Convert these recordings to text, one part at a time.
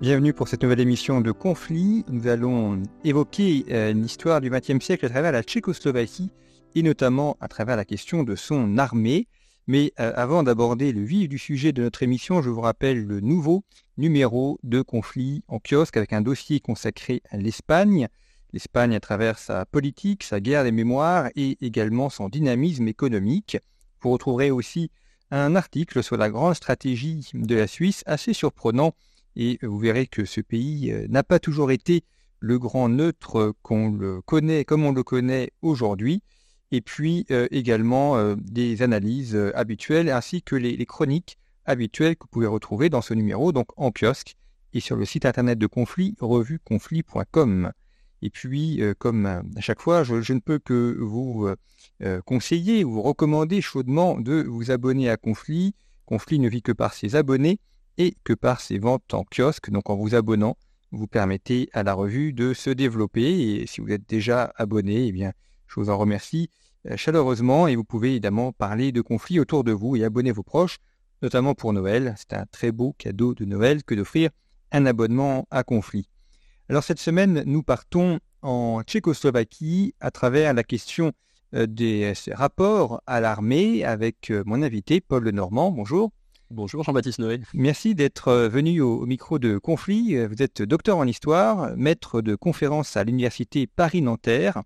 Bienvenue pour cette nouvelle émission de Conflit. Nous allons évoquer euh, l'histoire du XXe siècle à travers la Tchécoslovaquie et notamment à travers la question de son armée. Mais euh, avant d'aborder le vif du sujet de notre émission, je vous rappelle le nouveau numéro de Conflit en kiosque avec un dossier consacré à l'Espagne. L'Espagne à travers sa politique, sa guerre des mémoires et également son dynamisme économique. Vous retrouverez aussi un article sur la grande stratégie de la Suisse assez surprenant et vous verrez que ce pays euh, n'a pas toujours été le grand neutre qu'on le connaît comme on le connaît aujourd'hui, et puis euh, également euh, des analyses habituelles ainsi que les, chroniques habituelles que vous pouvez retrouver dans ce numéro, donc en kiosque et sur le site internet de Conflit, revueconflit.com. Et puis, comme à chaque fois, je, ne peux que vous conseiller ou vous recommander chaudement de vous abonner à Conflit. Conflit ne vit que par ses abonnés et que par ses ventes en kiosque. Donc en vous abonnant, vous permettez à la revue de se développer. Et si vous êtes déjà abonné, eh bien, je vous en remercie euh, chaleureusement. Et vous pouvez évidemment parler de conflits autour de vous et abonner vos proches, notamment pour Noël. C'est un très beau cadeau de Noël que d'offrir un abonnement à conflit. Alors cette semaine, nous partons en Tchécoslovaquie à travers la question euh, des rapports à l'armée avec euh, mon invité Paul Lenormand. Bonjour. Bonjour Jean-Baptiste Noé. Merci d'être euh, venu au, micro de Conflit. Euh, vous êtes docteur en histoire, maître de conférences à l'université Paris-Nanterre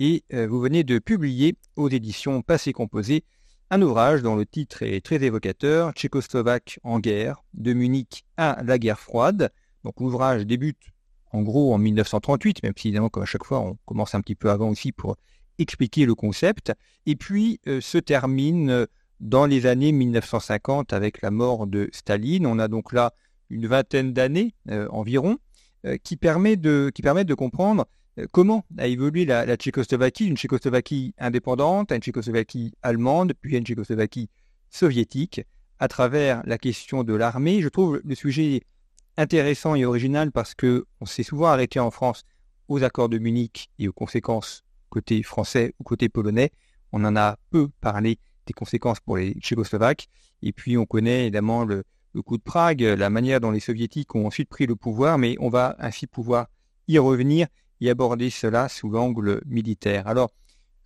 et euh, vous venez de publier aux éditions Passé Composé un ouvrage dont le titre est très évocateur, Tchécoslovaque en guerre, de Munich à la guerre froide. Donc l'ouvrage débute en gros en 1938, même si évidemment comme à chaque fois on commence un petit peu avant aussi pour expliquer le concept, et puis se termine dans les années 1950 avec la mort de Staline. On a donc là une vingtaine d'années euh, environ euh, qui, permet de, qui permettent de comprendre euh, comment a évolué la, Tchécoslovaquie, une Tchécoslovaquie indépendante, une Tchécoslovaquie allemande, puis une Tchécoslovaquie soviétique, à travers la question de l'armée. Je trouve le sujet intéressant et original parce que on s'est souvent arrêté en France aux accords de Munich et aux conséquences côté français ou côté polonais. On en a peu parlé conséquences pour les Tchécoslovaques. Et puis on connaît évidemment le, coup de Prague, la manière dont les soviétiques ont ensuite pris le pouvoir, mais on va ainsi pouvoir y revenir et aborder cela sous l'angle militaire. Alors,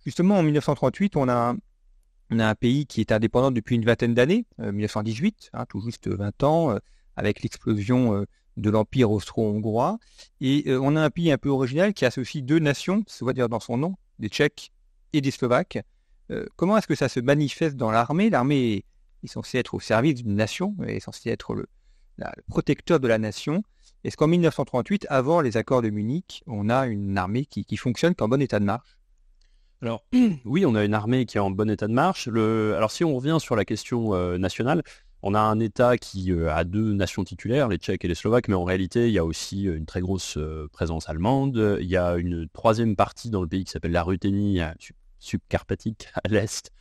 justement, en 1938, on a, on a un pays qui est indépendant depuis une vingtaine d'années, 1918, euh, hein, tout juste 20 ans, euh, avec l'explosion euh, de l'Empire austro-hongrois. Et on a un pays un peu original qui associe deux nations, ça veut dire dans son nom, des Tchèques et des Slovaques, euh, comment est-ce que ça se manifeste dans l'armée? L'armée est censée être au service d'une nation, est censée être le, protecteur de la nation. Est-ce qu'en 1938, avant les accords de Munich, on a une armée qui, fonctionne, qu'en bon état de marche? Alors oui, on a une armée qui est en bon état de marche. Alors si on revient sur la question euh, nationale, on a un État qui euh, a deux nations titulaires, les Tchèques et les Slovaques, mais en réalité, il y a aussi une très grosse présence allemande. Il y a une troisième partie dans le pays qui s'appelle la Ruthénie, subcarpatique à l'est,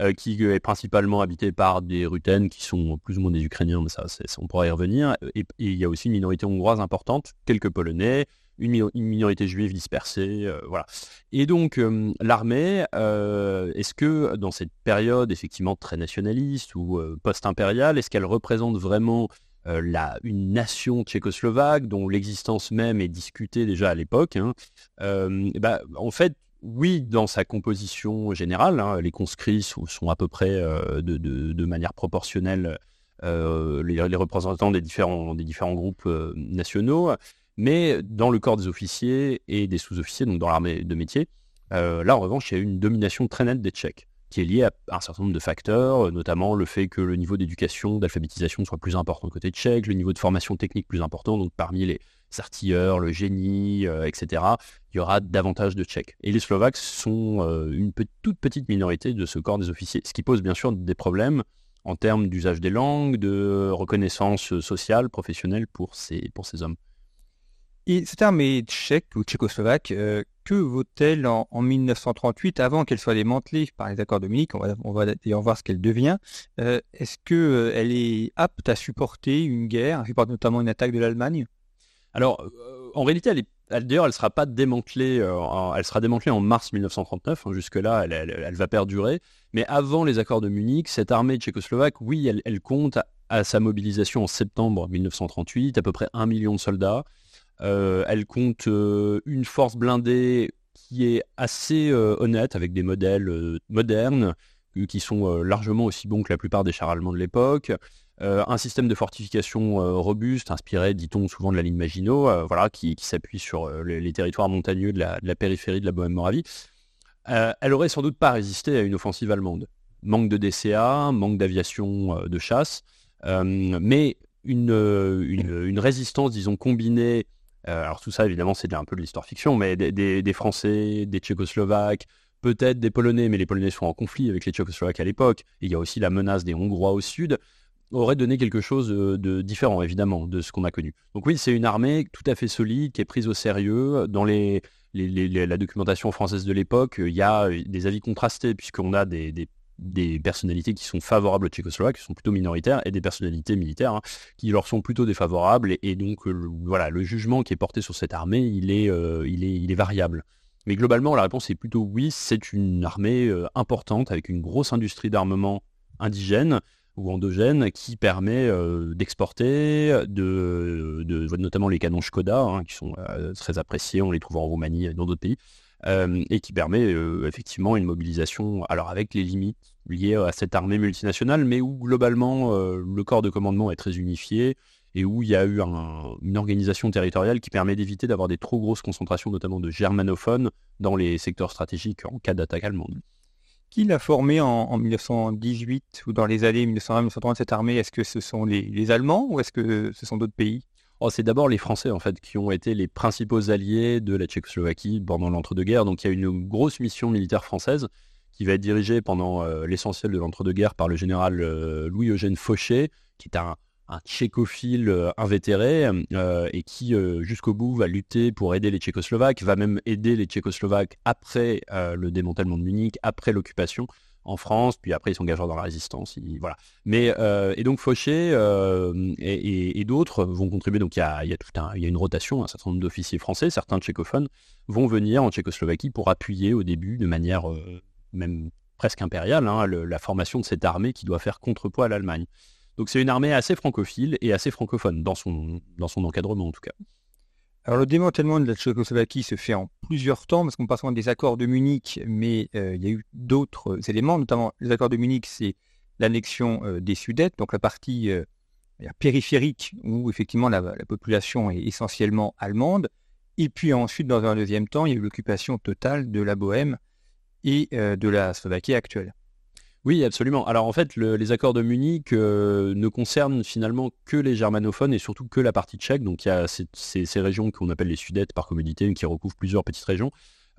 euh, qui est principalement habité par des Rutènes qui sont plus ou moins des Ukrainiens, mais ça, on pourra y revenir. Et, il y a aussi une minorité hongroise importante, quelques Polonais, une, minorité juive dispersée, euh, voilà. Et donc euh, l'armée, est-ce que dans cette période effectivement très nationaliste ou post-impériale, est-ce qu'elle représente vraiment la, une nation tchécoslovaque dont l'existence même est discutée déjà à l'époque hein bah, En fait, oui, dans sa composition générale, hein, les conscrits sont, à peu près euh, de, manière proportionnelle euh, les, représentants des différents, groupes euh, nationaux, mais dans le corps des officiers et des sous-officiers, donc dans l'armée de métier, là en revanche, il y a une domination très nette des Tchèques qui est liée à un certain nombre de facteurs, notamment le fait que le niveau d'éducation, d'alphabétisation soit plus important côté tchèque, le niveau de formation technique plus important, donc parmi les artilleurs, le génie, etc., il y aura davantage de Tchèques. Et les Slovaques sont une toute petite minorité de ce corps des officiers, ce qui pose bien sûr des problèmes en termes d'usage des langues, de reconnaissance sociale, professionnelle pour ces, pour ces hommes. Et cette armée tchèque ou tchécoslovaque, euh, que vaut-elle en, 1938 avant qu'elle soit démantelée par les accords de Munich On va, on va d'ailleurs voir ce qu'elle devient. Euh, est-ce qu'elle euh, elle est apte à supporter une guerre, supporte notamment une attaque de l'Allemagne? Alors, en réalité, elle D'ailleurs, elle sera pas démantelée. elle sera démantelée en mars 1939. Hein, jusque-là, elle, va perdurer. Mais avant les accords de Munich, cette armée tchécoslovaque, oui, elle, compte à, sa mobilisation en septembre 1938 à peu près un million de soldats. Euh, elle compte euh, une force blindée qui est assez euh, honnête, avec des modèles modernes, qui sont largement aussi bons que la plupart des chars allemands de l'époque. Un système de fortification robuste, inspiré, dit-on, souvent de la ligne Maginot, voilà, qui, s'appuie sur les, territoires montagneux de la, périphérie de la Bohème-Moravie. elle aurait sans doute pas résisté à une offensive allemande. Manque de DCA, manque d'aviation de chasse, mais une, résistance, disons, combinée euh, alors tout ça, évidemment, c'est un peu de l'histoire fiction, mais des, Français, des Tchécoslovaques, peut-être des Polonais, mais les Polonais sont en conflit avec les Tchécoslovaques à l'époque. Il y a aussi la menace des Hongrois au sud aurait donné quelque chose de différent, évidemment, de ce qu'on a connu. Donc oui, c'est une armée tout à fait solide, qui est prise au sérieux. Dans les, la documentation française de l'époque, il y a des avis contrastés, puisqu'on a des, des personnalités qui sont favorables aux Tchécoslovaques, qui sont plutôt minoritaires, et des personnalités militaires hein, qui leur sont plutôt défavorables. Et, donc, voilà, le jugement qui est porté sur cette armée, il est, euh, il est, il est variable. Mais globalement, la réponse est plutôt oui, c'est une armée euh, importante avec une grosse industrie d'armement indigène ou endogène qui permet euh, d'exporter, de, notamment les canons Skoda, hein, qui sont très appréciés, on les trouve en Roumanie et dans d'autres pays, euh, et qui permet euh, effectivement une mobilisation, alors avec les limites liées à cette armée multinationale, mais où globalement euh, le corps de commandement est très unifié et où il y a eu une organisation territoriale qui permet d'éviter d'avoir des trop grosses concentrations, notamment de germanophones, dans les secteurs stratégiques en cas d'attaque allemande. Qui l'a formé en, 1918 ou dans les années 1920-1930 cette armée? Est-ce que ce sont les Allemands ou est-ce que ce sont d'autres pays? Oh, c'est d'abord les Français en fait qui ont été les principaux alliés de la Tchécoslovaquie pendant l'entre-deux-guerres. Donc il y a une grosse mission militaire française qui va être dirigée pendant euh, l'essentiel de l'entre-deux-guerres par le général euh, Louis-Eugène Fauché, qui est un, tchécophile euh, invétéré et qui jusqu'au bout va lutter pour aider les Tchécoslovaques, va même aider les Tchécoslovaques après le démantèlement de Munich, après l'occupation en France, puis après ils s'engagent dans la résistance. Mais euh, et donc Fauché euh, et, d'autres vont contribuer. Donc il y a, tout un, il une rotation, un certain nombre d'officiers français, certains tchécophones vont venir en Tchécoslovaquie pour appuyer au début de manière euh, même presque impériale hein, la formation de cette armée qui doit faire contrepoids à l'Allemagne. Donc c'est une armée assez francophile et assez francophone dans son, dans son encadrement en tout cas. Alors le démantèlement de la Tchécoslovaquie se fait en plusieurs temps, parce qu'on passe des accords de Munich, mais euh, il y a eu d'autres éléments, notamment les accords de Munich, c'est l'annexion euh, des Sudètes, donc la partie euh, périphérique où effectivement la, population est essentiellement allemande. Et puis ensuite, dans un deuxième temps, il y a eu l'occupation totale de la Bohème et de la Slovaquie actuelle. Oui, absolument. Alors en fait, les accords de Munich euh, ne concernent finalement que les germanophones et surtout que la partie tchèque. Donc il y a ces, régions qu'on appelle les Sudètes par commodité, qui recouvrent plusieurs petites régions,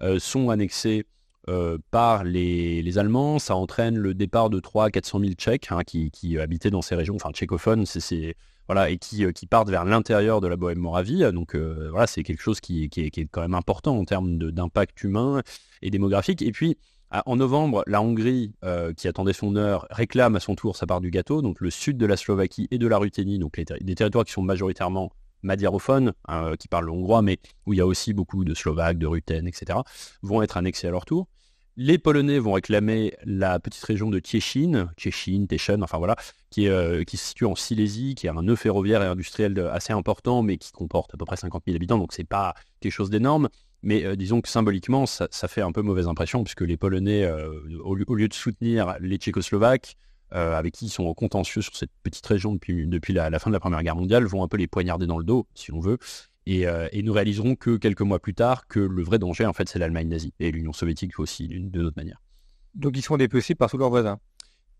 euh, sont annexées euh, par les, Allemands. Ça entraîne le départ de 3 400 000 Tchèques hein, qui, habitaient dans ces régions, enfin tchécophones, voilà, et qui, partent vers l'intérieur de la Bohème-Moravie. Donc voilà, c'est quelque chose qui, est, quand même important en termes d'impact humain et démographique. Et puis en novembre, la Hongrie, euh, qui attendait son heure, réclame à son tour sa part du gâteau. Donc le sud de la Slovaquie et de la Ruthénie, donc des territoires qui sont majoritairement madiarophones, hein, qui parlent hongrois, mais où il y a aussi beaucoup de Slovaques, de Rutènes, etc., vont être annexés à leur tour. Les Polonais vont réclamer la petite région de Tieshin, Tieshin, Teschen, enfin voilà, euh, qui se situe en Silésie, qui est un nœud ferroviaire et industriel assez important, mais qui comporte à peu près 50 000 habitants, donc c'est pas quelque chose d'énorme. Mais euh, disons que symboliquement, ça, fait un peu mauvaise impression, puisque les Polonais, euh, au, lieu de soutenir les Tchécoslovaques, euh, avec qui ils sont en contentieux sur cette petite région depuis, depuis la, fin de la Première Guerre mondiale, vont un peu les poignarder dans le dos, si on veut. Et, nous réaliserons que quelques mois plus tard que le vrai danger, en fait, c'est l'Allemagne nazie et l'Union soviétique aussi, de notre manière. Donc ils sont dépecés par tous leurs voisins.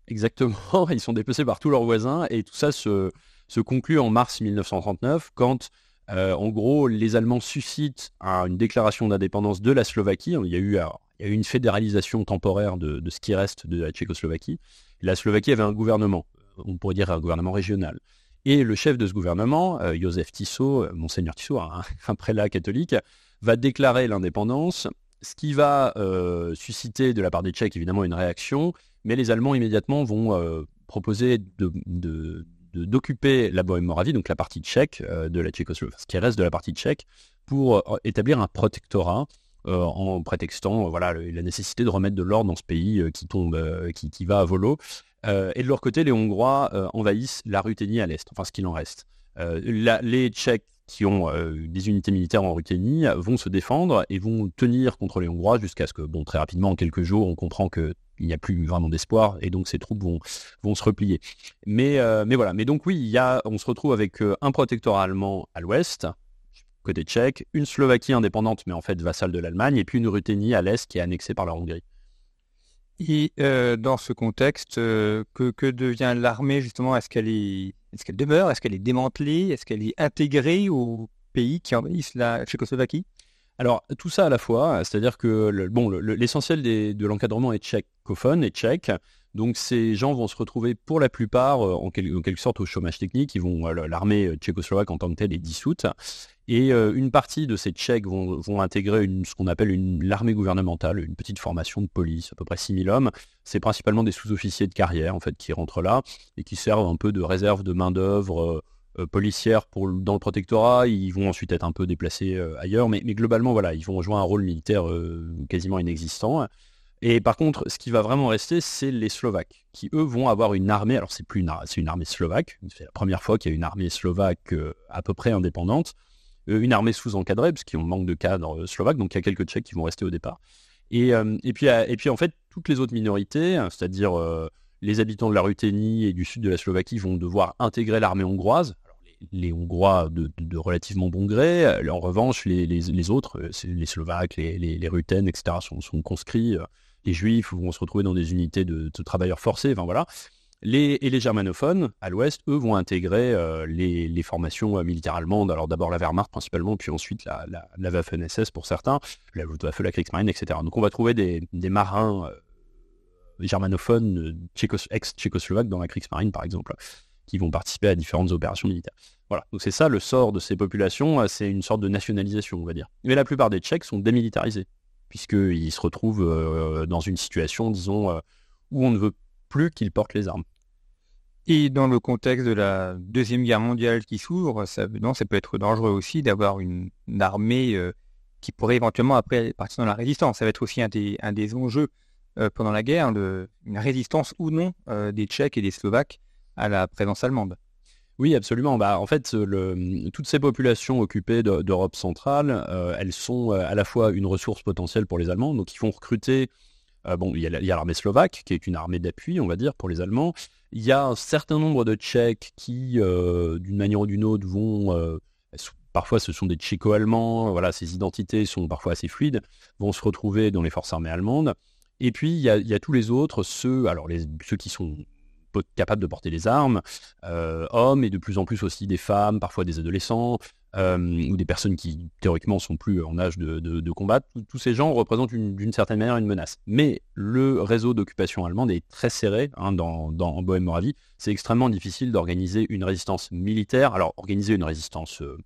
Exactement, ils sont dépecés par tous leurs voisins et tout ça se, se conclut en mars 1939 quand en gros, les Allemands suscitent une déclaration d'indépendance de la Slovaquie. Il y a eu, une fédéralisation temporaire de, ce qui reste de la Tchécoslovaquie. La Slovaquie avait un gouvernement, on pourrait dire un gouvernement régional. Et le chef de ce gouvernement, euh, Joseph Tissot, euh, monseigneur Tissot, un, prélat catholique, va déclarer l'indépendance, ce qui va euh, susciter de la part des Tchèques évidemment une réaction, mais les Allemands immédiatement vont proposer d'occuper la Bohème-Moravie, donc la partie tchèque de la Tchécoslovaquie, ce qui reste de la partie tchèque, pour établir un protectorat en prétextant voilà, la nécessité de remettre de l'ordre dans ce pays qui tombe, qui, va à volo. Euh, et de leur côté, les Hongrois euh, envahissent la Ruthénie à l'est, enfin ce qu'il en reste. Euh, les Tchèques qui ont des unités militaires en Ruthénie vont se défendre et vont tenir contre les Hongrois jusqu'à ce que, bon, très rapidement, en quelques jours, on comprend qu'il n'y a plus vraiment d'espoir et donc ces troupes vont, se replier. Mais, mais voilà, mais donc oui, il y a, on se retrouve avec un protectorat allemand à l'ouest, côté tchèque, une Slovaquie indépendante mais en fait vassale de l'Allemagne, et puis une Ruthénie à l'est qui est annexée par la Hongrie. Et euh, dans ce contexte, euh, que, devient l'armée justement? Est-ce qu'elle est, est-ce qu'elle demeure? Est-ce qu'elle est démantelée? Est-ce qu'elle est intégrée au pays qui envahissent la Tchécoslovaquie? Alors tout ça à la fois, c'est-à-dire que l'essentiel de l'encadrement est tchécophone et tchèque, donc ces gens vont se retrouver pour la plupart euh, en, quelque sorte au chômage technique, ils vont l'armée tchécoslovaque en tant que telle est dissoute, et euh, une partie de ces Tchèques vont, intégrer ce qu'on appelle l'armée gouvernementale, une petite formation de police, à peu près 6000 hommes. C'est principalement des sous-officiers de carrière en fait qui rentrent là et qui servent un peu de réserve de main-d'œuvre euh, euh, policière pour, dans le protectorat. Ils vont ensuite être un peu déplacés ailleurs, mais, globalement, voilà, ils vont jouer un rôle militaire quasiment inexistant. Et par contre, ce qui va vraiment rester, c'est les Slovaques, qui eux vont avoir une armée. Alors c'est plus une, c'est une armée slovaque. C'est la première fois qu'il y a une armée slovaque à peu près indépendante. Euh, une armée sous-encadrée, parce qu'on manque de cadres euh, slovaques, donc il y a quelques Tchèques qui vont rester au départ. Et, euh, et, puis, et puis en fait, toutes les autres minorités, hein, c'est-à-dire les habitants de la Ruthénie et du sud de la Slovaquie vont devoir intégrer l'armée hongroise. Les, Hongrois de, relativement bon gré. En revanche, les, autres, les Slovaques, les, Rutènes, etc., sont, conscrits. Les Juifs vont se retrouver dans des unités de, travailleurs forcés. Enfin voilà. Et les germanophones, à l'ouest, eux, vont intégrer euh, les, formations euh, militaires allemandes. Alors d'abord la Wehrmacht principalement, puis ensuite la, Waffen-SS pour certains, la Luftwaffe, la Kriegsmarine, etc. Donc on va trouver des, marins euh, germanophones, ex-tchécoslovaques dans la Kriegsmarine par exemple, qui vont participer à différentes opérations militaires. Voilà, donc c'est ça le sort de ces populations, c'est une sorte de nationalisation, on va dire. Mais la plupart des Tchèques sont démilitarisés, puisqu'ils se retrouvent dans une situation, disons, où on ne veut plus qu'ils portent les armes. Et dans le contexte de la Deuxième Guerre mondiale qui s'ouvre, ça, ça peut être dangereux aussi d'avoir une, armée euh, qui pourrait éventuellement après partir dans la résistance. Ça va être aussi un des, enjeux euh, pendant la guerre, une résistance ou non euh, des Tchèques et des Slovaques à la présence allemande. Oui, absolument. Bah, en fait, toutes ces populations occupées d'Europe centrale, elles sont à la fois une ressource potentielle pour les Allemands, donc ils vont recruter euh, bon, il y a l'armée slovaque, qui est une armée d'appui, on va dire, pour les Allemands. Il y a un certain nombre de Tchèques qui, euh, d'une manière ou d'une autre, vont... Euh, parfois, ce sont des Tchéco-Allemands, voilà, ces identités sont parfois assez fluides, vont se retrouver dans les forces armées allemandes. Et puis, il y a, tous les autres, ceux, alors ceux qui sont capables de porter les armes, hommes et de plus en plus aussi des femmes, parfois des adolescents, euh, ou des personnes qui théoriquement sont plus en âge de, combattre, tous ces gens représentent d'une certaine manière une menace. Mais le réseau d'occupation allemande est très serré hein, dans, en Bohème-Moravie. C'est extrêmement difficile d'organiser une résistance militaire. Alors organiser une résistance, euh,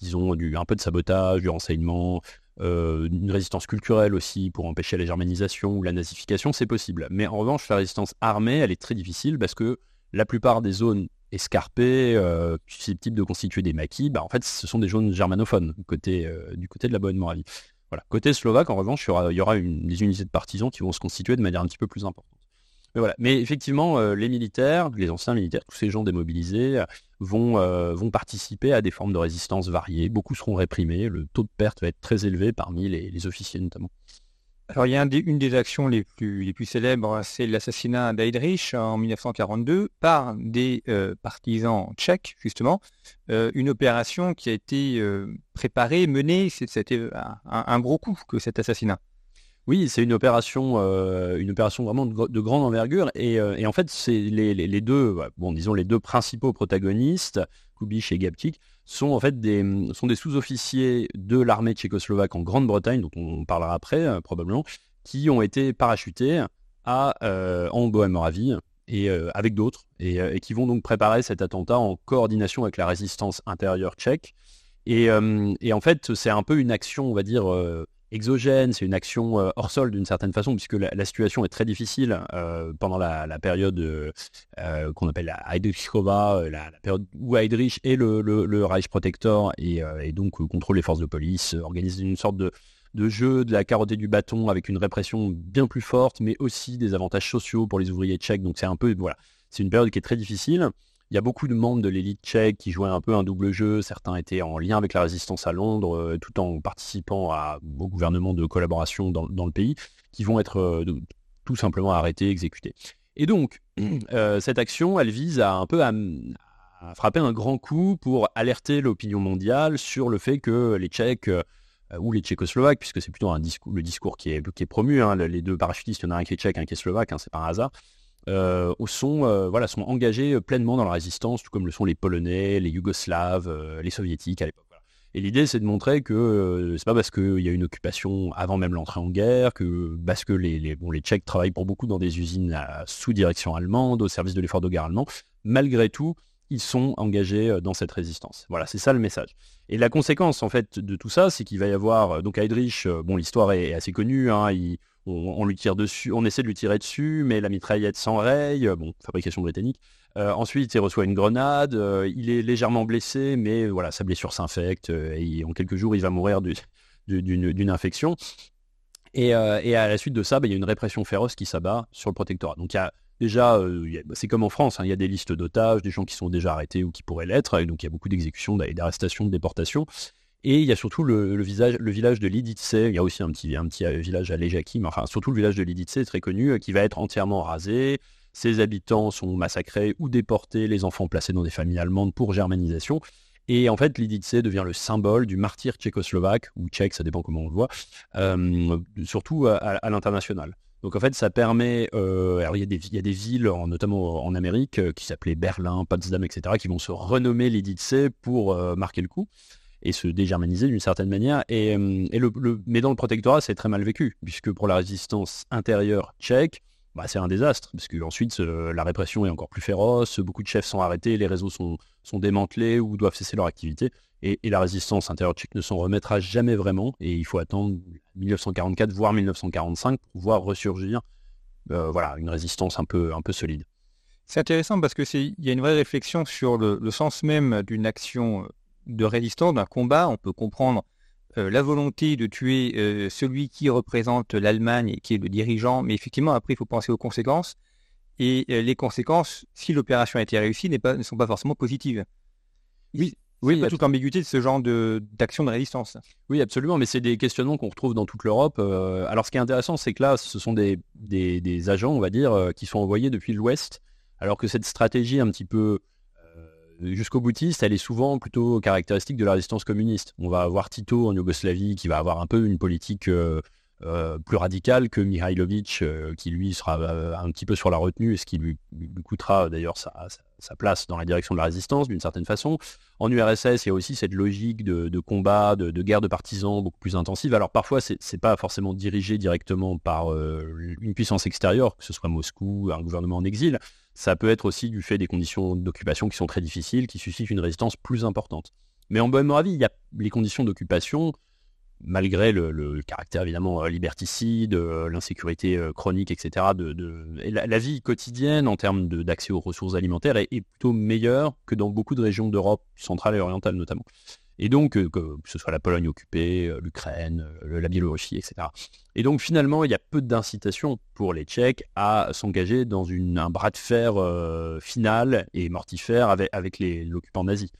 disons, du, un peu de sabotage, du renseignement, euh, une résistance culturelle aussi pour empêcher la germanisation ou la nazification, c'est possible. Mais en revanche, la résistance armée, elle est très difficile parce que la plupart des zones escarpés, euh, susceptibles de constituer des maquis, bah, en fait, ce sont des zones germanophones euh, du côté de la Bohème-Moravie. Voilà. Côté slovaque, en revanche, il y aura, des unités de partisans qui vont se constituer de manière un petit peu plus importante. Mais, voilà. Mais effectivement, euh, les militaires, les anciens militaires, tous ces gens démobilisés vont, vont participer à des formes de résistance variées. Beaucoup seront réprimés. Le taux de perte va être très élevé parmi les officiers notamment. Alors, il y a une des actions les plus, les plus célèbres, c'est l'assassinat d'Heydrich en 1942 par des euh, partisans tchèques, justement. Euh, une opération qui a été euh, préparée, menée, c'était un, gros coup que cet assassinat. Oui, c'est une opération, une opération vraiment de, grande envergure. Et, en fait, c'est les, deux, bon, disons les deux principaux protagonistes, Kubich et Gaptik, sont en fait des, sont des sous-officiers de l'armée tchécoslovaque en Grande-Bretagne, dont on parlera après probablement, qui ont été parachutés en Bohème-Moravie et avec d'autres, et, qui vont donc préparer cet attentat en coordination avec la résistance intérieure tchèque. Et en fait, c'est un peu une action, on va dire, exogène, c'est une action euh, hors sol d'une certaine façon, puisque la, situation est très difficile euh, pendant la, période euh, qu'on appelle la Heydrichkova, la, période où Heydrich est le, le, Reich Protector et, donc contrôle les forces de police, organise une sorte de, de jeu de la carotte du bâton avec une répression bien plus forte, mais aussi des avantages sociaux pour les ouvriers tchèques. Donc c'est un peu, voilà, c'est une période qui est très difficile. Il y a beaucoup de membres de l'élite tchèque qui jouaient un peu un double jeu. Certains étaient en lien avec la résistance à Londres, euh, tout en participant à, au gouvernement de collaboration dans, le pays, qui vont être euh, tout simplement arrêtés, exécutés. Et donc, euh, cette action, elle vise à un peu à, frapper un grand coup pour alerter l'opinion mondiale sur le fait que les Tchèques ou les Tchécoslovaques, puisque c'est plutôt le discours qui est, qui est promu, hein, les deux parachutistes, il y en a un qui est tchèque, un qui est slovaque, hein, c'est pas un hasard, euh, sont, euh, voilà, sont engagés euh, pleinement dans la résistance, tout comme le sont les Polonais, les Yougoslaves, les Soviétiques à l'époque. Et l'idée, c'est de montrer que c'est pas parce qu'il y a une occupation avant même l'entrée en guerre, que parce que les, Tchèques travaillent pour beaucoup dans des usines sous direction allemande, au service de l'effort de guerre allemand, malgré tout, ils sont engagés dans cette résistance. Voilà, c'est ça le message. Et la conséquence, en fait, de tout ça, c'est qu'il va y avoir, donc Heydrich, bon, l'histoire est, assez connue, hein, il, on, lui tire dessus, on essaie de lui tirer dessus, mais la mitraillette s'enraye, euh, bon, fabrication britannique. Euh, ensuite, il reçoit une grenade, euh, il est légèrement blessé, mais voilà, sa blessure s'infecte, et en quelques jours, il va mourir d'une infection. Et, à la suite de ça, bah, il y a une répression féroce qui s'abat sur le protectorat. Donc y a déjà, bah, c'est comme en France, hein, il y a des listes d'otages, des gens qui sont déjà arrêtés ou qui pourraient l'être, et donc il y a beaucoup d'exécutions, d'arrestations, de déportations. Et il y a surtout le, le village de Lidice, il y a aussi un petit, euh, village à Lejaki, mais enfin surtout le village de Lidice très connu, euh, qui va être entièrement rasé. Ses habitants sont massacrés ou déportés, les enfants placés dans des familles allemandes pour germanisation. Et en fait, Lidice devient le symbole du martyr tchécoslovaque, ou tchèque, ça dépend comment on le voit, euh, surtout à, l'international. Donc en fait, ça permet, alors il y, a des, villes, notamment en Amérique, qui s'appelaient Berlin, Potsdam, etc., qui vont se renommer Lidice pour marquer le coup et se dégermaniser d'une certaine manière. Et, euh, mais dans le protectorat, c'est très mal vécu, puisque pour la résistance intérieure tchèque, bah, c'est un désastre, parce qu'ensuite la répression est encore plus féroce, beaucoup de chefs sont arrêtés, les réseaux sont, démantelés ou doivent cesser leur activité. Et, la résistance intérieure tchèque ne s'en remettra jamais vraiment, et il faut attendre 1944, voire 1945 pour voir ressurgir euh, voilà, une résistance un peu, un peu solide. C'est intéressant parce qu'il y a une vraie réflexion sur le sens même d'une action de résistance, d'un combat. On peut comprendre euh, la volonté de tuer euh, celui qui représente l'Allemagne et qui est le dirigeant, mais effectivement, après, il faut penser aux conséquences. Et euh, les conséquences, si l'opération a été réussie, pas, ne sont pas forcément positives. Oui, oui, a toute l'ambiguïté de ce genre d'action de, résistance. Oui, absolument, mais c'est des questionnements qu'on retrouve dans toute l'Europe. alors, ce qui est intéressant, c'est que là, ce sont des, des agents, on va dire, qui sont envoyés depuis l'Ouest, alors que cette stratégie un petit peu jusqu'au boutiste, elle est souvent plutôt caractéristique de la résistance communiste. On va avoir Tito en Yougoslavie qui va avoir un peu une politique euh, euh, plus radicale que Mihailovic, euh, qui lui sera un petit peu sur la retenue, et ce qui lui, coûtera d'ailleurs sa, place dans la direction de la résistance d'une certaine façon. En URSS, il y a aussi cette logique de, combat, de, guerre de partisans beaucoup plus intensive. Alors parfois, c'est n'est pas forcément dirigé directement par une puissance extérieure, que ce soit Moscou, un gouvernement en exil, ça peut être aussi du fait des conditions d'occupation qui sont très difficiles, qui suscitent une résistance plus importante. Mais en Bohème-Moravie, il y a les conditions d'occupation, malgré le, caractère évidemment euh, liberticide, euh, l'insécurité euh, chronique, etc. De, la, vie quotidienne en termes d'accès aux ressources alimentaires est, plutôt meilleure que dans beaucoup de régions d'Europe centrale et orientale notamment. Et donc, euh, que, ce soit la Pologne occupée, euh, l'Ukraine, euh, la Biélorussie, etc. Et donc, finalement, il y a peu d'incitation pour les Tchèques à s'engager dans un bras de fer final et mortifère avec, l'occupant nazi.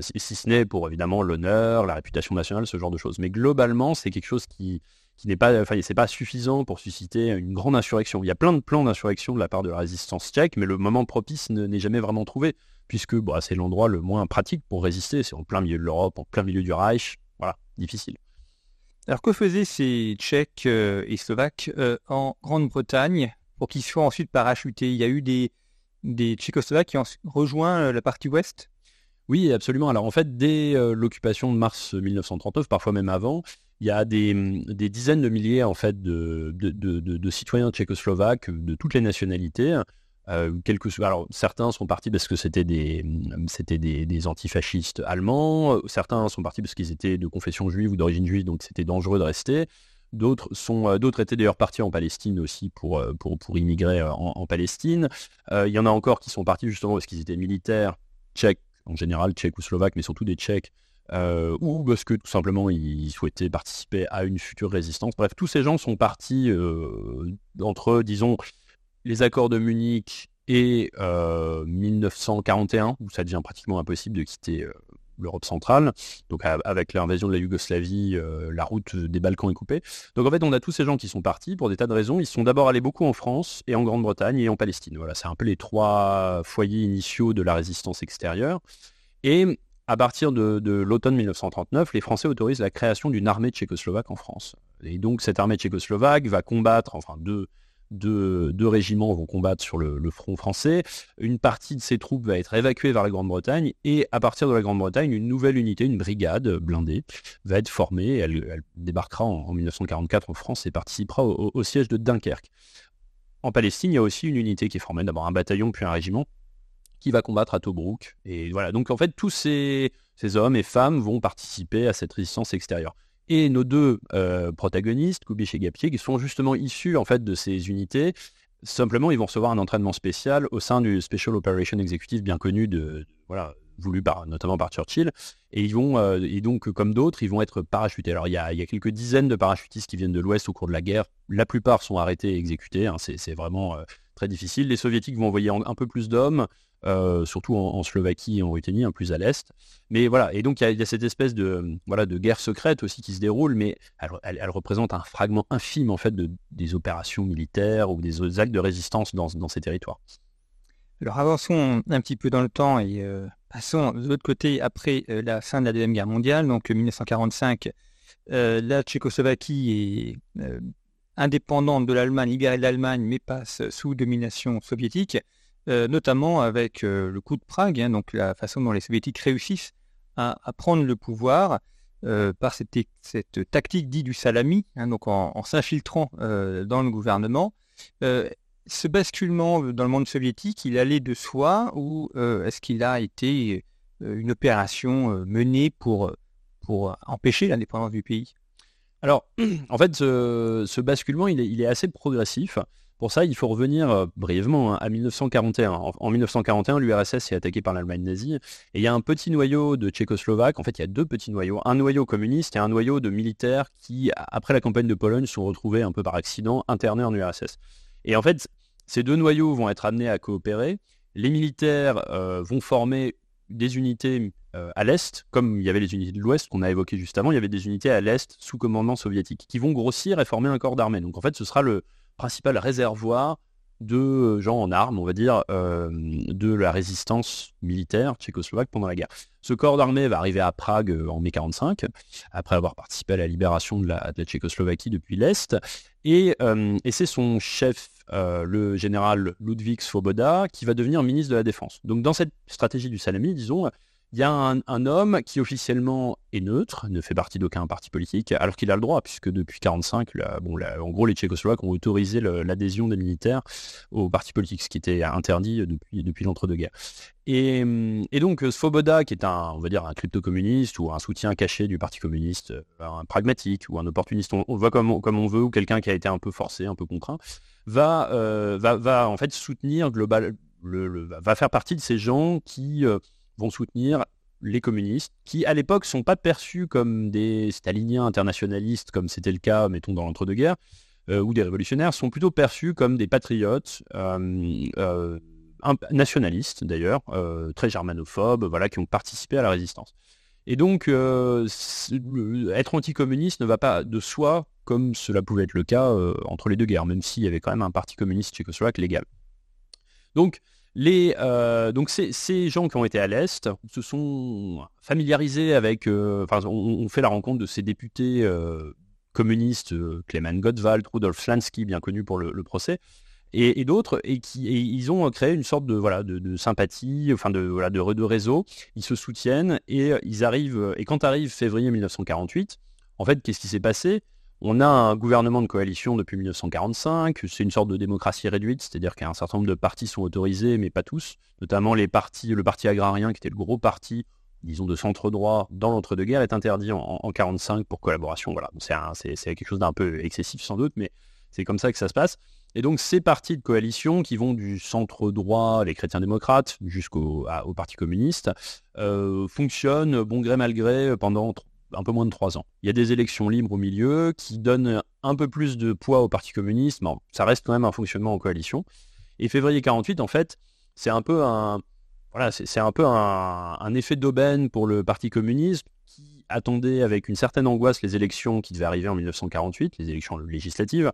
si, ce n'est pour évidemment l'honneur, la réputation nationale, ce genre de choses. Mais globalement, c'est quelque chose qui, n'est pas, enfin, pas suffisant pour susciter une grande insurrection. Il y a plein de plans d'insurrection de la part de la résistance tchèque, mais le moment propice n'est jamais vraiment trouvé puisque bah, c'est l'endroit le moins pratique pour résister. C'est en plein milieu de l'Europe, en plein milieu du Reich. Voilà, difficile. Alors que faisaient ces Tchèques euh, et Slovaques euh, en Grande-Bretagne pour qu'ils soient ensuite parachutés? Il y a eu des, des Tchécoslovaques qui ont rejoint euh, la partie ouest? Oui, absolument. Alors en fait, dès l'occupation de mars 1939, parfois même avant, il y a des, dizaines de milliers en fait de, de citoyens tchécoslovaques de toutes les nationalités euh, alors, certains sont partis parce que c'était des, c'était des, antifascistes allemands, certains sont partis parce qu'ils étaient de confession juive ou d'origine juive, donc c'était dangereux de rester. D'autres, sont, euh, d'autres étaient d'ailleurs partis en Palestine aussi pour, euh, pour, pour immigrer en, Palestine. Il y en a encore qui sont partis justement parce qu'ils étaient militaires, tchèques, en général tchèques ou slovaques, mais surtout des tchèques, ou parce que tout simplement ils souhaitaient participer à une future résistance. Bref, tous ces gens sont partis entre, disons, les accords de Munich et 1941, euh, où ça devient pratiquement impossible de quitter euh, l'Europe centrale. Donc avec l'invasion de la Yougoslavie, euh, la route des Balkans est coupée. Donc en fait, on a tous ces gens qui sont partis pour des tas de raisons. Ils sont d'abord allés beaucoup en France et en Grande-Bretagne et en Palestine. Voilà, c'est un peu les trois foyers initiaux de la résistance extérieure. Et à partir de, de l'automne 1939, les Français autorisent la création d'une armée tchécoslovaque en France. Et donc cette armée tchécoslovaque va combattre, enfin deux deux, régiments vont combattre sur le, front français. Une partie de ces troupes va être évacuée vers la Grande-Bretagne et à partir de la Grande-Bretagne, une nouvelle unité, une brigade blindée, va être formée. Elle, débarquera en, 1944 en France et participera au, siège de Dunkerque. En Palestine, il y a aussi une unité qui est formée, d'abord un bataillon puis un régiment qui va combattre à Tobruk. Et voilà, donc en fait, tous ces hommes et femmes vont participer à cette résistance extérieure. Et nos deux euh, protagonistes, Kubish et Gapier, qui sont justement issus en fait de ces unités, simplement ils vont recevoir un entraînement spécial au sein du Special Operation Executive bien connu de, voilà voulu par, notamment par Churchill, et ils vont, euh, donc comme d'autres, ils vont être parachutés. Alors il y, a, il y, a, quelques dizaines de parachutistes qui viennent de l'Ouest au cours de la guerre. La plupart sont arrêtés et exécutés. Hein. c'est vraiment euh, très difficile. Les Soviétiques vont envoyer un peu plus d'hommes. Euh, surtout en, Slovaquie et en Ruthénie, un plus à l'est. Mais voilà, et donc il y, a cette espèce de, voilà, de guerre secrète aussi qui se déroule, mais elle, représente un fragment infime en fait de, des opérations militaires ou des actes de résistance dans, ces territoires. Alors avançons un petit peu dans le temps et euh, passons de l'autre côté après euh, la fin de la Deuxième Guerre mondiale, donc 1945. la Tchécoslovaquie est indépendante de l'Allemagne, libérée de l'Allemagne, mais passe sous domination soviétique. Notamment avec le coup de Prague, hein, donc la façon dont les soviétiques réussissent à, prendre le pouvoir par cette, tactique dite du salami, hein, en, s'infiltrant dans le gouvernement. ce basculement dans le monde soviétique, il allait de soi ou est-ce qu'il a été une opération menée pour, pour empêcher l'indépendance du pays? Alors, en fait, ce, basculement, il est, assez progressif. Pour ça, il faut revenir euh, brièvement hein, à 1941. En, 1941, l'URSS est attaqué par l'Allemagne nazie. Et il y a un petit noyau de Tchécoslovaques. En fait, il y a deux petits noyaux. Un noyau communiste et un noyau de militaires qui, après la campagne de Pologne, sont retrouvés un peu par accident internés en URSS. Et en fait, ces deux noyaux vont être amenés à coopérer. Les militaires euh, vont former des unités euh, à l'Est, comme il y avait les unités de l'Ouest qu'on a évoquées juste avant, il y avait des unités à l'Est sous commandement soviétique qui vont grossir et former un corps d'armée. Donc en fait, ce sera le, principal réservoir de euh, gens en armes, on va dire, euh, de la résistance militaire tchécoslovaque pendant la guerre. Ce corps d'armée va arriver à Prague euh, en mai 45, après avoir participé à la libération de la, Tchécoslovaquie depuis l'Est. Et, c'est son chef, le général Ludwig Svoboda, qui va devenir ministre de la Défense. Donc dans cette stratégie du salami, disons, il y a un, homme qui officiellement est neutre, ne fait partie d'aucun parti politique, alors qu'il a le droit, puisque depuis 1945, bon, en gros, les Tchécoslovaques ont autorisé l'adhésion des militaires au parti politique, ce qui était interdit depuis, l'entre-deux-guerres. Et, donc Svoboda, qui est un, un crypto-communiste ou un soutien caché du Parti communiste, euh, un pragmatique ou un opportuniste, on, voit comme on, veut, ou quelqu'un qui a été un peu forcé, un peu contraint, va, euh, en fait soutenir global, va faire partie de ces gens qui euh, vont soutenir les communistes, qui à l'époque sont pas perçus comme des staliniens internationalistes, comme c'était le cas, mettons, dans l'entre-deux-guerres, euh, ou des révolutionnaires, sont plutôt perçus comme des patriotes, euh, euh, nationalistes d'ailleurs, très germanophobes, voilà, qui ont participé à la résistance. Et donc, être anticommuniste ne va pas de soi, comme cela pouvait être le cas entre les deux guerres, même s'il y avait quand même un parti communiste tchécoslovaque légal. Donc, euh, donc ces, gens qui ont été à l'Est se sont familiarisés avec, euh, on, fait la rencontre de ces députés euh, communistes, Clement Gottwald, Rudolf Slansky, bien connu pour le, procès, et, d'autres, et ils ont créé une sorte de voilà de, sympathie, enfin de voilà de réseau. Ils se soutiennent et ils arrivent. Et quand arrive février 1948, en fait, qu'est-ce qui s'est passé? On a un gouvernement de coalition depuis 1945, c'est une sorte de démocratie réduite, c'est-à-dire qu'un certain nombre de partis sont autorisés, mais pas tous, notamment le parti agrarien, qui était le gros parti, disons, de centre-droit dans l'entre-deux-guerres, est interdit en, 1945 pour collaboration. Voilà, c'est quelque chose d'un peu excessif sans doute, mais c'est comme ça que ça se passe. Et donc ces partis de coalition qui vont du centre-droit, les chrétiens démocrates, jusqu'au Parti communiste, euh, fonctionnent bon gré mal gré pendant un peu moins de trois ans. Il y a des élections libres au milieu qui donnent un peu plus de poids au Parti communiste, mais ça reste quand même un fonctionnement en coalition. Et février 48, en fait, c'est un peu un, effet d'aubaine pour le Parti communiste qui attendait avec une certaine angoisse les élections qui devaient arriver en 1948, les élections législatives,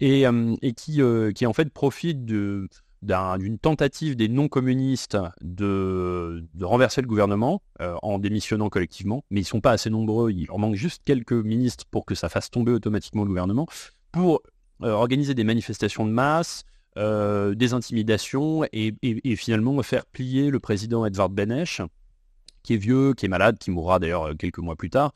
et, euh, qui, euh, qui en fait profite de, d'une tentative des non-communistes de, renverser le gouvernement euh, en démissionnant collectivement, mais ils ne sont pas assez nombreux, il leur manque juste quelques ministres pour que ça fasse tomber automatiquement le gouvernement, pour euh, organiser des manifestations de masse, euh, des intimidations et, finalement faire plier le président Edvard Benesch, qui est vieux, qui est malade, qui mourra d'ailleurs quelques mois plus tard,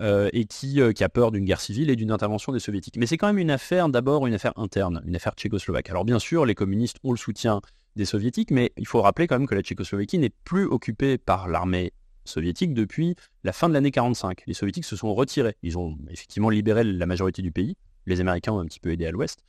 et euh, qui, a peur d'une guerre civile et d'une intervention des soviétiques. Mais c'est quand même une affaire, d'abord une affaire interne, une affaire tchécoslovaque. Alors bien sûr, les communistes ont le soutien des soviétiques, mais il faut rappeler quand même que la Tchécoslovaquie n'est plus occupée par l'armée soviétique depuis la fin de l'année 45. Les soviétiques se sont retirés. Ils ont effectivement libéré la majorité du pays. Les Américains ont un petit peu aidé à l'ouest.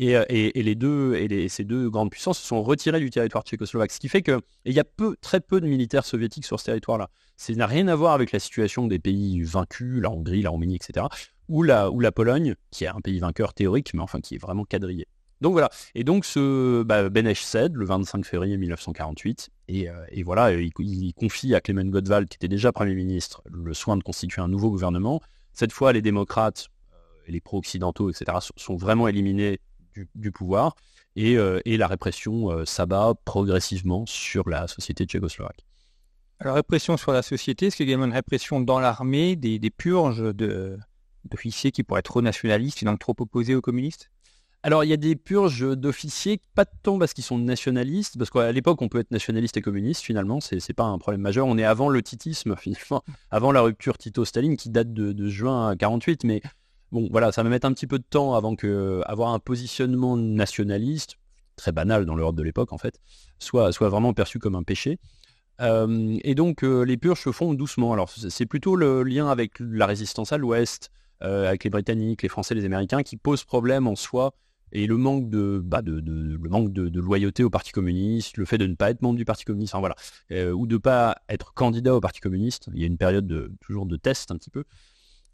Euh, et, les deux, ces deux grandes puissances se sont retirées du territoire tchécoslovaque. Ce qui fait qu'il y a peu, très peu de militaires soviétiques sur ce territoire-là. Ça n'a rien à voir avec la situation des pays vaincus, la Hongrie, la Roumanie, etc. Ou la, Pologne, qui est un pays vainqueur théorique, mais enfin qui est vraiment quadrillé. Donc voilà. Et donc ce bah, Benech cède le 25 février 1948. Et, euh, et voilà, il, confie à Clément Godval, qui était déjà Premier ministre, le soin de constituer un nouveau gouvernement. Cette fois, les démocrates euh, les pro-occidentaux, etc., sont vraiment éliminés du, pouvoir euh, et, la répression euh, s'abat progressivement sur la société tchécoslovaque. Alors, répression sur la société, est-ce qu'il y a également une répression dans l'armée, des, purges d'officiers qui pourraient être trop nationalistes et donc trop opposés aux communistes? Alors il y a des purges d'officiers, pas tant parce qu'ils sont nationalistes, parce qu'à l'époque on peut être nationaliste et communiste finalement, c'est, n'est pas un problème majeur. On est avant le titisme finalement, avant la rupture Tito-Staline qui date de, de juin 48, mais Bon, voilà, ça va mettre un petit peu de temps avant que avoir un positionnement nationaliste, très banal dans l'Europe de l'époque en fait, soit, vraiment perçu comme un péché. Euh, et donc euh, les purges se font doucement. Alors c'est plutôt le lien avec la résistance à l'Ouest, euh, avec les Britanniques, les Français, les Américains, qui pose problème en soi. Et le manque de, bah de, loyauté au Parti communiste, le fait de ne pas être membre du Parti communiste, voilà, ou de pas être candidat au Parti communiste. Il y a une période de, toujours de test un petit peu.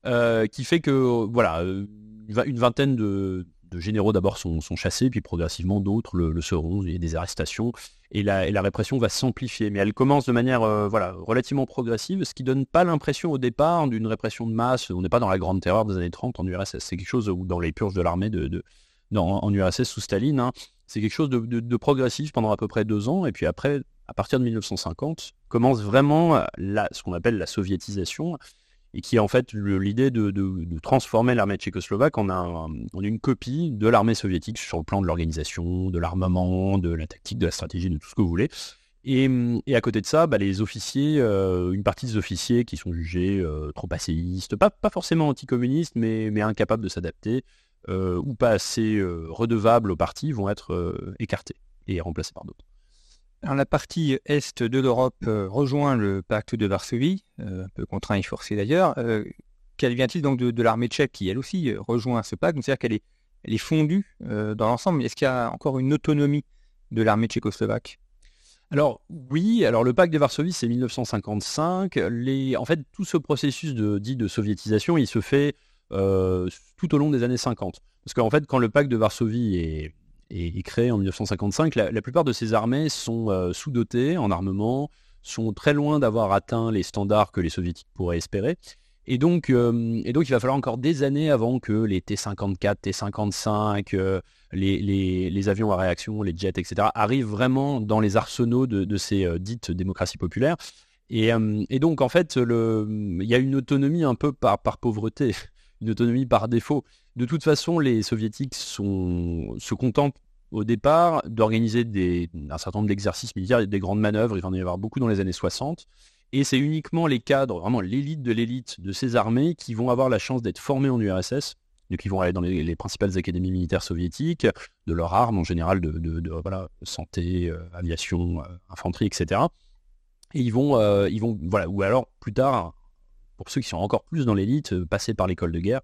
Euh, qui fait que voilà, euh, une vingtaine de, généraux d'abord sont, chassés, puis progressivement d'autres le, seront. Il y a des arrestations et la, répression va s'amplifier, mais elle commence de manière euh, voilà relativement progressive, ce qui donne pas l'impression au départ d'une répression de masse. On n'est pas dans la grande terreur des années 30 en URSS, c'est quelque chose où dans les purges de l'armée de, en URSS sous Staline, hein, c'est quelque chose de, progressif pendant à peu près deux ans, et puis après, à partir de 1950, commence vraiment ce qu'on appelle la soviétisation et qui est en fait l'idée de, transformer l'armée tchécoslovaque en, une copie de l'armée soviétique sur le plan de l'organisation, de l'armement, de la tactique, de la stratégie, de tout ce que vous voulez. Et, à côté de ça, bah, les officiers, euh, une partie des officiers qui sont jugés euh, trop passéistes, pas, forcément anticommunistes, mais, mais incapables de s'adapter, euh, ou pas assez redevables au parti, vont être écartés et remplacés par d'autres la partie est de l'Europe euh, rejoint le pacte de Varsovie, euh, un peu contraint et forcé d'ailleurs. Euh, quel vient-il donc de, l'armée tchèque qui, elle aussi, rejoint ce pacte? C'est-à-dire qu'elle est, fondue dans l'ensemble. Est-ce qu'il y a encore une autonomie de l'armée tchécoslovaque? Alors oui, alors le pacte de Varsovie c'est 1955. Les, en fait, tout ce processus dit de soviétisation, il se fait tout au long des années 50. Parce qu'en fait, quand le pacte de Varsovie est, est, créé en 1955, la, plupart de ces armées sont euh, sous-dotées en armement, sont très loin d'avoir atteint les standards que les soviétiques pourraient espérer. Et donc, euh, et donc il va falloir encore des années avant que les T-54, T-55, euh, les, avions à réaction, les jets, etc., arrivent vraiment dans les arsenaux de, ces dites démocraties populaires. Et, donc, en fait, il y a une autonomie un peu par, par pauvreté, une autonomie par défaut. De toute façon, les soviétiques sont, se contentent au départ d'organiser un certain nombre d'exercices militaires, des grandes manœuvres, il va en y avoir beaucoup dans les années 60. Et c'est uniquement les cadres, vraiment l'élite de l'élite de ces armées qui vont avoir la chance d'être formés en URSS, donc ils vont aller dans les, principales académies militaires soviétiques, de leurs armes en général, de, voilà, santé, euh, aviation, euh, infanterie, etc. Et ils vont, euh, ils vont, voilà, ou alors plus tard, pour ceux qui sont encore plus dans l'élite, passer par l'école de guerre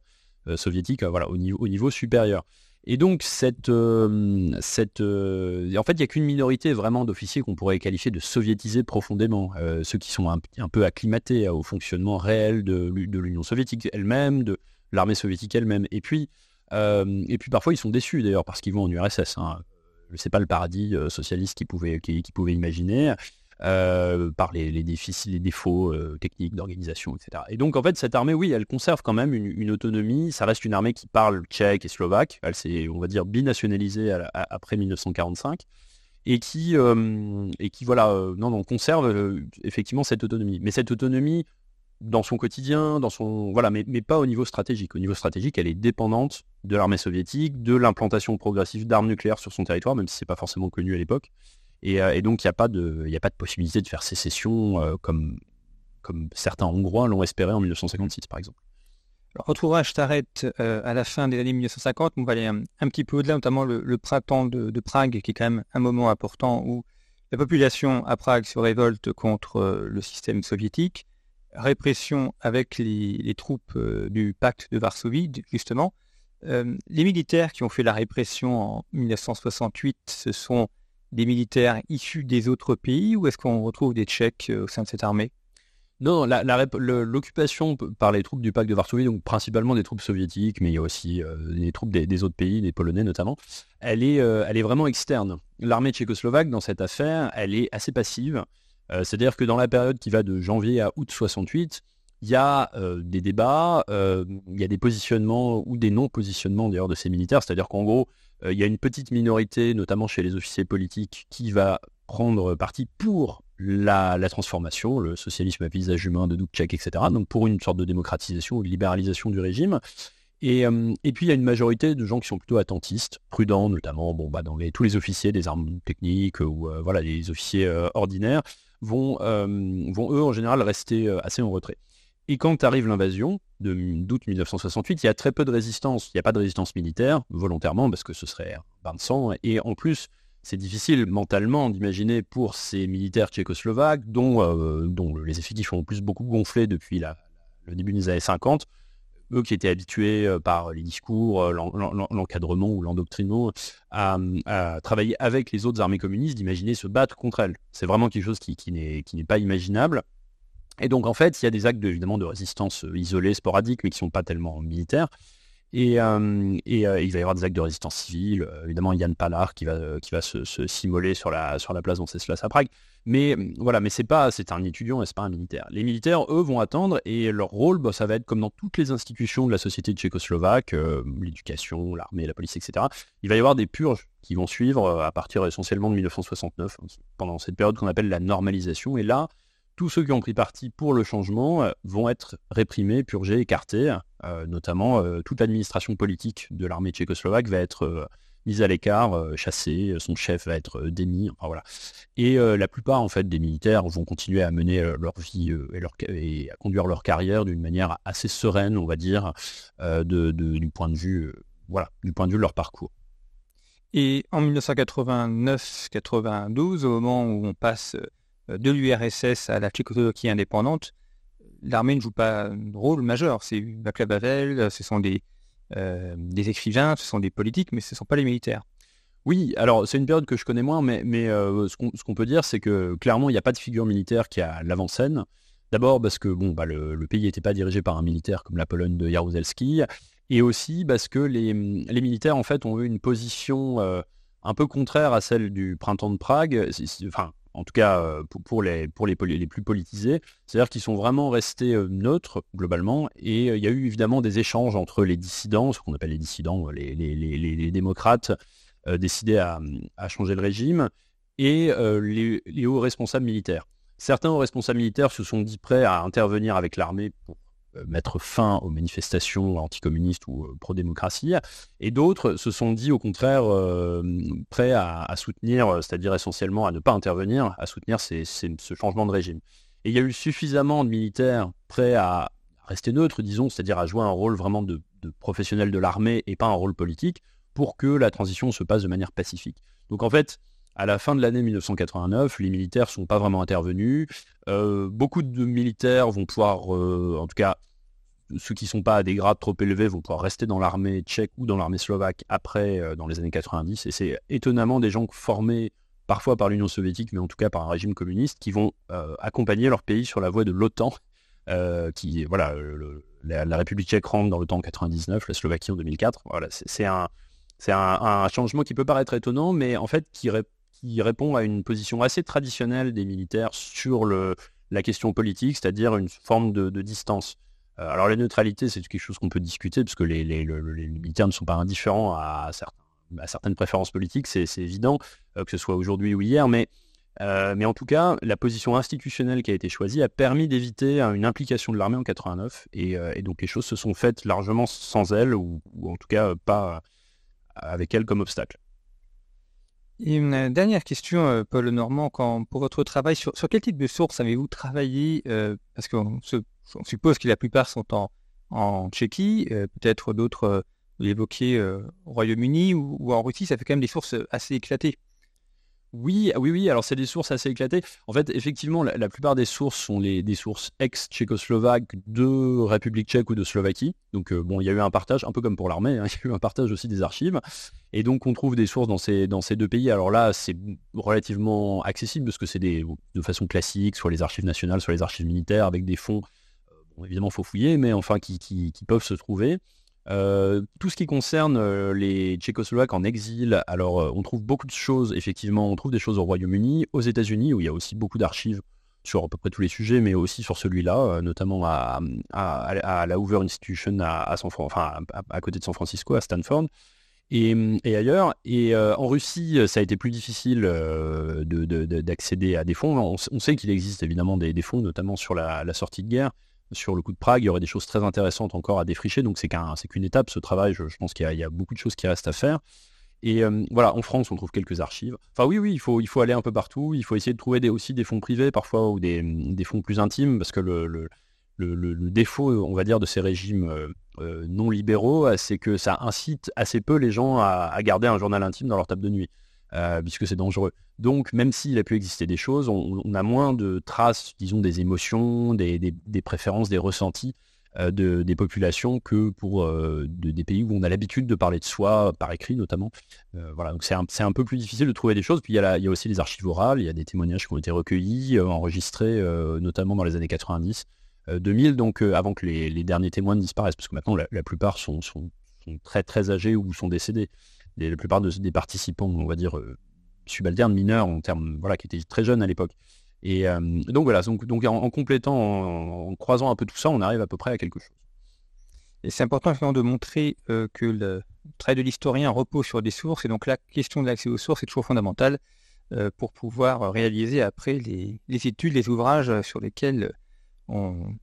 soviétique, voilà, au niveau, au niveau supérieur. Et donc, cette, cette, en fait, il n'y a qu'une minorité vraiment d'officiers qu'on pourrait qualifier de soviétisés profondément, ceux qui sont un, peu acclimatés au fonctionnement réel de, l'Union soviétique elle-même, de, l'armée soviétique elle-même. Et puis, euh, et puis parfois ils sont déçus d'ailleurs parce qu'ils vont en URSS. Hein. C'est pas le paradis euh, socialiste qu'ils pouvaient, qu'ils, pouvaient imaginer. Euh, par les, défis, les défauts techniques d'organisation, etc. Et donc en fait cette armée, oui, elle conserve quand même une, autonomie. Ça reste une armée qui parle tchèque et slovaque. Elle s'est, on va dire, binationalisée après 1945 et qui, et qui voilà, non, non, conserve effectivement cette autonomie. Mais cette autonomie, dans son quotidien, dans son voilà, mais, mais, pas au niveau stratégique. Au niveau stratégique, elle est dépendante de l'armée soviétique, de l'implantation progressive d'armes nucléaires sur son territoire, même si c'est pas forcément connu à l'époque. Et, euh, donc il n'y a pas de, possibilité de faire sécession euh, comme certains Hongrois l'ont espéré en 1956 par exemple. Alors, votre ouvrage s'arrête euh, à la fin des années 1950. On va aller un, petit peu au-delà, notamment le, printemps de, Prague, qui est quand même un moment important où la population à Prague se révolte contre le système soviétique répression avec les, troupes du pacte de Varsovie, justement. Les militaires qui ont fait la répression en 1968, ce sont des militaires issus des autres pays ou est-ce qu'on retrouve des Tchèques euh, au sein de cette armée? Non, l'occupation par les troupes du pacte de Varsovie, donc principalement des troupes soviétiques, mais il y a aussi des troupes des, autres pays, des Polonais notamment, elle est, elle est vraiment externe. L'armée tchécoslovaque, dans cette affaire, elle est assez passive. Euh, c'est-à-dire que dans la période qui va de janvier à août 68, il y a euh, des débats, euh, il y a des positionnements ou des non-positionnements d'ailleurs de ces militaires, c'est-à-dire qu'en gros, il y a une petite minorité, notamment chez les officiers politiques, qui va prendre parti pour la, transformation, le socialisme à visage humain de Dubček, etc. Donc pour une sorte de démocratisation ou de libéralisation du régime. Et, puis il y a une majorité de gens qui sont plutôt attentistes, prudents, notamment bah, dans tous les officiers des armes techniques ou voilà, les officiers ordinaires, vont, euh, eux en général rester euh, assez en retrait. Et quand arrive l'invasion d'août 1968, il y a très peu de résistance. Il n'y a pas de résistance militaire, volontairement, parce que ce serait un bain de sang. Et en plus, c'est difficile mentalement d'imaginer pour ces militaires tchécoslovaques, dont, euh, les effectifs ont en plus beaucoup gonflé depuis le début des années 50, eux qui étaient habitués euh, par les discours, euh, l'encadrement ou l'endoctrinement, à, travailler avec les autres armées communistes, d'imaginer se battre contre elles. C'est vraiment quelque chose qui n'est pas imaginable. Et donc en fait, il y a des actes évidemment de résistance euh, isolés, sporadiques, mais qui ne sont pas tellement militaires. Et, il va y avoir des actes de résistance civile. évidemment, Yann Palard qui va, qui va se, s'immoler sur la, sur la place Venceslas à Prague. Mais voilà, mais c'est pas, c'est un étudiant et c'est pas un militaire. Les militaires, eux, vont attendre et leur rôle, bah, ça va être comme dans toutes les institutions de la société tchécoslovaque, euh, l'éducation, l'armée, la police, etc. Il va y avoir des purges qui vont suivre euh, à partir essentiellement de 1969, hein, pendant cette période qu'on appelle la normalisation. Et là, tous ceux qui ont pris parti pour le changement euh, vont être réprimés, purgés, écartés. notamment, toute l'administration politique de l'armée tchécoslovaque va être mise à l'écart, euh, chassé, son chef va être euh, démis, voilà. Et euh, la plupart en fait des militaires vont continuer à mener leur vie et, à conduire leur carrière d'une manière assez sereine, on va dire, du point de vue, voilà, du point de vue de leur parcours. Et en 1989-92, au moment où on passe de l'URSS à la Tchécoslovaquie indépendante, l'armée ne joue pas un rôle majeur. C'est Václav Havel, ce sont des, euh, des écrivains, ce sont des politiques, mais ce ne sont pas les militaires. Oui, alors c'est une période que je connais moins, mais, euh, ce qu'on peut dire, c'est que clairement, il n'y a pas de figure militaire qui a l'avant-scène. D'abord parce que bon, bah, le, pays n'était pas dirigé par un militaire comme la Pologne de Jaruzelski, et aussi parce que les, les, militaires, en fait, ont eu une position euh, un peu contraire à celle du printemps de Prague. enfin, en tout cas euh, pour, les, plus politisés, c'est-à-dire qu'ils sont vraiment restés euh, neutres globalement, et euh, il y a eu évidemment des échanges entre les dissidents, ce qu'on appelle les dissidents, les, les, démocrates, décidés à, changer le régime, et les, hauts responsables militaires. Certains hauts responsables militaires se sont dit prêts à intervenir avec l'armée pour mettre fin aux manifestations anticommunistes ou pro-démocratie, et d'autres se sont dit au contraire prêts à, soutenir, c'est-à-dire essentiellement à ne pas intervenir, à soutenir ce changement de régime. Et il y a eu suffisamment de militaires prêts à rester neutres, disons, c'est-à-dire à jouer un rôle vraiment de, de professionnel de l'armée et pas un rôle politique, pour que la transition se passe de manière pacifique. Donc en fait, à la fin de l'année 1989, les militaires ne sont pas vraiment intervenus. Euh, beaucoup de militaires vont pouvoir, euh, en tout cas, ceux qui ne sont pas à des grades trop élevés vont pouvoir rester dans l'armée tchèque ou dans l'armée slovaque après, euh, dans les années 90. Et c'est étonnamment des gens formés parfois par l'Union soviétique, mais en tout cas par un régime communiste, qui vont accompagner leur pays sur la voie de l'OTAN. qui, voilà, la, République tchèque rentre dans l'OTAN en 99, la Slovaquie en 2004. Voilà, c'est un, un, changement qui peut paraître étonnant, mais en fait qui, qui répond à une position assez traditionnelle des militaires sur le, la question politique, c'est-à-dire une forme de, distance. Euh, alors la neutralité, c'est quelque chose qu'on peut discuter, parce que les, militaires ne sont pas indifférents à, certaines préférences politiques, c'est évident, euh, que ce soit aujourd'hui ou hier, mais, euh, mais en tout cas, la position institutionnelle qui a été choisie a permis d'éviter une implication de l'armée en 89, et, donc les choses se sont faites largement sans elle, ou, ou en tout cas pas avec elle comme obstacle. Une euh, dernière question, euh, Paul Normand, quand, pour votre travail, sur, quel type de sources avez-vous travaillé euh, Parce qu'on suppose que la plupart sont en, Tchéquie, peut-être d'autres, vous l'évoquiez, au Royaume-Uni ou, en Russie, ça fait quand même des sources assez éclatées. Oui, oui, oui. Alors c'est des sources assez éclatées. En fait, effectivement, la, plupart des sources sont des sources ex-tchécoslovaques de République tchèque ou de Slovaquie. Donc bon, il y a eu un partage, un peu comme pour l'armée, hein, il y a eu un partage aussi des archives. Et donc on trouve des sources dans ces, deux pays. Alors là, c'est relativement accessible parce que c'est de façon classique, soit les archives nationales, soit les archives militaires, avec des fonds. bon, évidemment, il faut fouiller, mais enfin qui peuvent se trouver. Euh, tout ce qui concerne euh, les Tchécoslovaques en exil, alors euh, on trouve beaucoup de choses, effectivement, on trouve des choses au Royaume-Uni, aux États-Unis, où il y a aussi beaucoup d'archives sur à peu près tous les sujets, mais aussi sur celui-là, notamment à, la Hoover Institution à, San, enfin, à, côté de San Francisco, à Stanford. Et, ailleurs. Et en Russie, ça a été plus difficile d'accéder à des fonds. On, sait qu'il existe évidemment des, fonds, notamment sur la, sortie de guerre sur le coup de Prague, il y aurait des choses très intéressantes encore à défricher. Donc c'est qu'une étape, ce travail. Je, pense qu'il y, a beaucoup de choses qui restent à faire. Et euh, voilà, en France, on trouve quelques archives. Enfin oui, oui, il faut, aller un peu partout. Il faut essayer de trouver aussi des fonds privés parfois ou des, fonds plus intimes parce que le, le, défaut, on va dire, de ces régimes euh, euh, non libéraux, c'est que ça incite assez peu les gens à garder un journal intime dans leur table de nuit. Euh, puisque c'est dangereux. Donc, même s'il a pu exister des choses, on, a moins de traces, disons, des émotions, des, préférences, des ressentis euh, des populations que pour euh, des pays où on a l'habitude de parler de soi, par écrit notamment. donc c'est un, peu plus difficile de trouver des choses. Puis il y, a aussi les archives orales, il y a des témoignages qui ont été recueillis, enregistrés, notamment dans les années 90. 2000, donc avant que les, derniers témoins ne disparaissent, parce que maintenant la, plupart sont, très très âgés ou sont décédés la plupart des participants, on va dire, euh, subalternes, mineurs, en termes, voilà, qui étaient très jeunes à l'époque. Et euh, donc voilà, donc, en, complétant, en, croisant un peu tout ça, on arrive à peu près à quelque chose. Et c'est important de montrer euh, que le travail de l'historien repose sur des sources, et donc la question de l'accès aux sources est toujours fondamentale pour pouvoir réaliser après les, études, les ouvrages sur lesquels on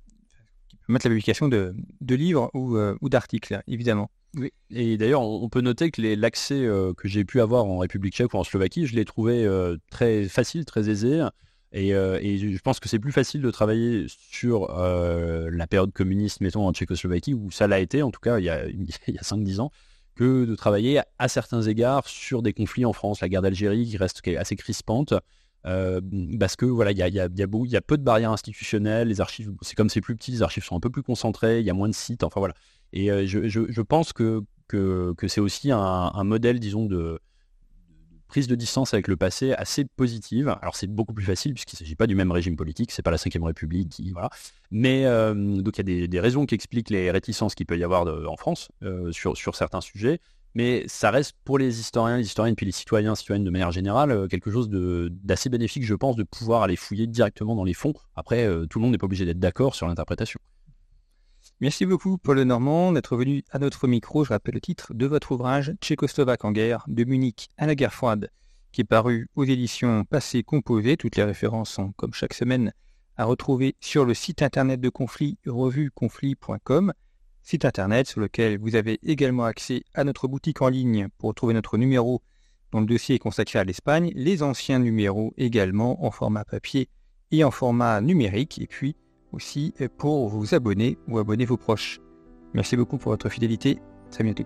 mettre la publication de, livres ou d'articles, évidemment. Et d'ailleurs, on peut noter que l'accès euh, que j'ai pu avoir en République tchèque ou en Slovaquie, je l'ai trouvé euh, très facile, très aisé. Et, euh, je pense que c'est plus facile de travailler sur la période communiste, mettons, en Tchécoslovaquie, où ça l'a été, en tout cas, il y a, il y a 5-10 ans, que de travailler à certains égards sur des conflits en France, la guerre d'Algérie qui reste assez crispante. parce que voilà, il y, a, y a, peu de barrières institutionnelles, les archives, c'est comme c'est plus petit, les archives sont un peu plus concentrées, il y a moins de sites, enfin voilà. Et euh, je, pense que, c'est aussi un, modèle, disons, de, prise de distance avec le passé assez positive. Alors c'est beaucoup plus facile puisqu'il ne s'agit pas du même régime politique, c'est pas la Ve République qui voilà. Mais donc il y a des, raisons qui expliquent les réticences qu'il peut y avoir en France sur, sur certains sujets. Mais ça reste pour les historiens, les historiennes, puis les citoyens, citoyennes de manière générale, quelque chose d'assez bénéfique, je pense, de pouvoir aller fouiller directement dans les fonds. Après, tout le monde n'est pas obligé d'être d'accord sur l'interprétation. Merci beaucoup, Paul Normand, d'être venu à notre micro. Je rappelle le titre de votre ouvrage Tchécoslovaque en guerre, de Munich à la guerre froide, qui est paru aux éditions Passé Composé. Toutes les références sont, comme chaque semaine, à retrouver sur le site internet de Conflit, revueconflit.com, site internet sur lequel vous avez également accès à notre boutique en ligne pour trouver notre numéro dont le dossier est consacré à l'Espagne, les anciens numéros également en format papier et en format numérique, et puis pour vous abonner ou abonner vos proches. Merci beaucoup pour votre fidélité. À bientôt.